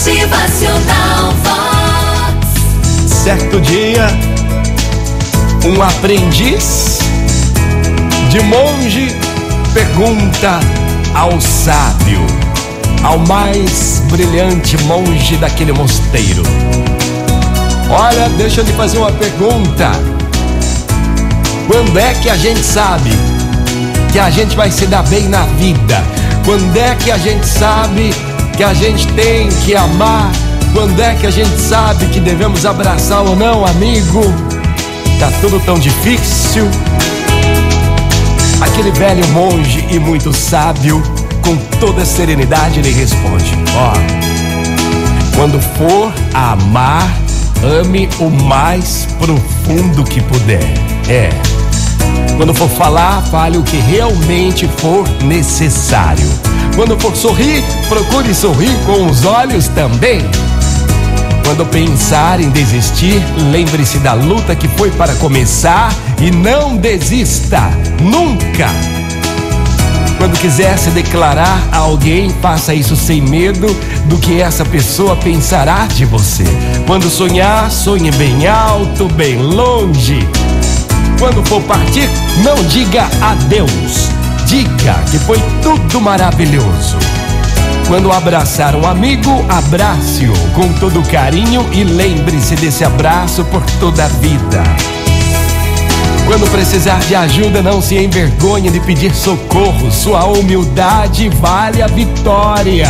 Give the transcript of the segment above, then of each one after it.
Motivacional Vox. Certo dia, um aprendiz de monge pergunta ao sábio, ao mais brilhante monge daquele mosteiro: Olha, deixa eu lhe fazer uma pergunta. Quando é que a gente sabe que a gente vai se dar bem na vida? Quando é que a gente sabe que a gente tem que amar? Quando é que a gente sabe que devemos abraçar ou não, amigo? Tá tudo tão difícil. Aquele velho monge e muito sábio, com toda serenidade, lhe responde: Ó, quando for amar, ame o mais profundo que puder. É. Quando for falar, fale o que realmente for necessário. Quando for sorrir, procure sorrir com os olhos também. Quando pensar em desistir, lembre-se da luta que foi para começar e não desista, nunca. Quando quiser se declarar a alguém, faça isso sem medo do que essa pessoa pensará de você. Quando sonhar, sonhe bem alto, bem longe. Quando for partir, não diga adeus. Diga que foi tudo maravilhoso. Quando abraçar um amigo, abrace-o com todo carinho e lembre-se desse abraço por toda a vida. Quando precisar de ajuda, não se envergonhe de pedir socorro. Sua humildade vale a vitória.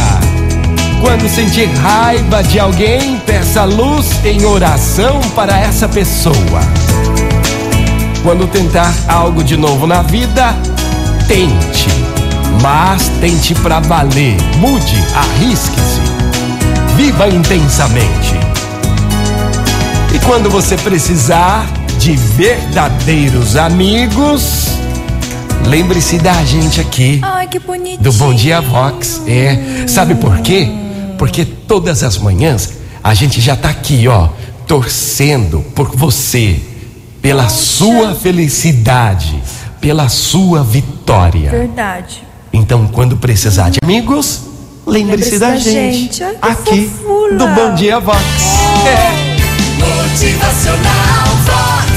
Quando sentir raiva de alguém, peça luz em oração para essa pessoa. Quando tentar algo de novo na vida, tente, mas tente pra valer. Mude, arrisque-se. Viva intensamente. E quando você precisar de verdadeiros amigos, lembre-se da gente aqui Ai, que bonitinho. do Bom Dia Vox. É, sabe por quê? Porque todas as manhãs a gente já tá aqui, ó, torcendo por você, pela sua felicidade, pela sua vitória. Verdade. Então, quando precisar de amigos, lembre-se da da gente, gente. Aqui fofura. do Bom Dia Vox. É. Motivacional Vox.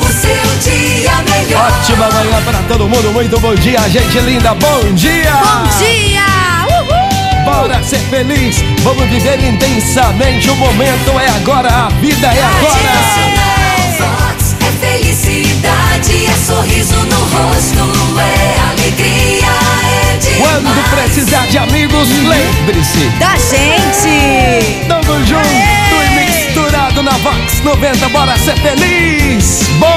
O seu dia melhor. Ótima manhã para todo mundo, muito bom dia, gente linda, bom dia! Bom dia. Uhul. Bora ser feliz, vamos viver intensamente. O momento é agora, a vida é agora. Motivacional Vox. É felicidade, é sorriso no lembre-se. Da gente! Tamo junto e misturado na Vox 90. Bora ser feliz. Dia!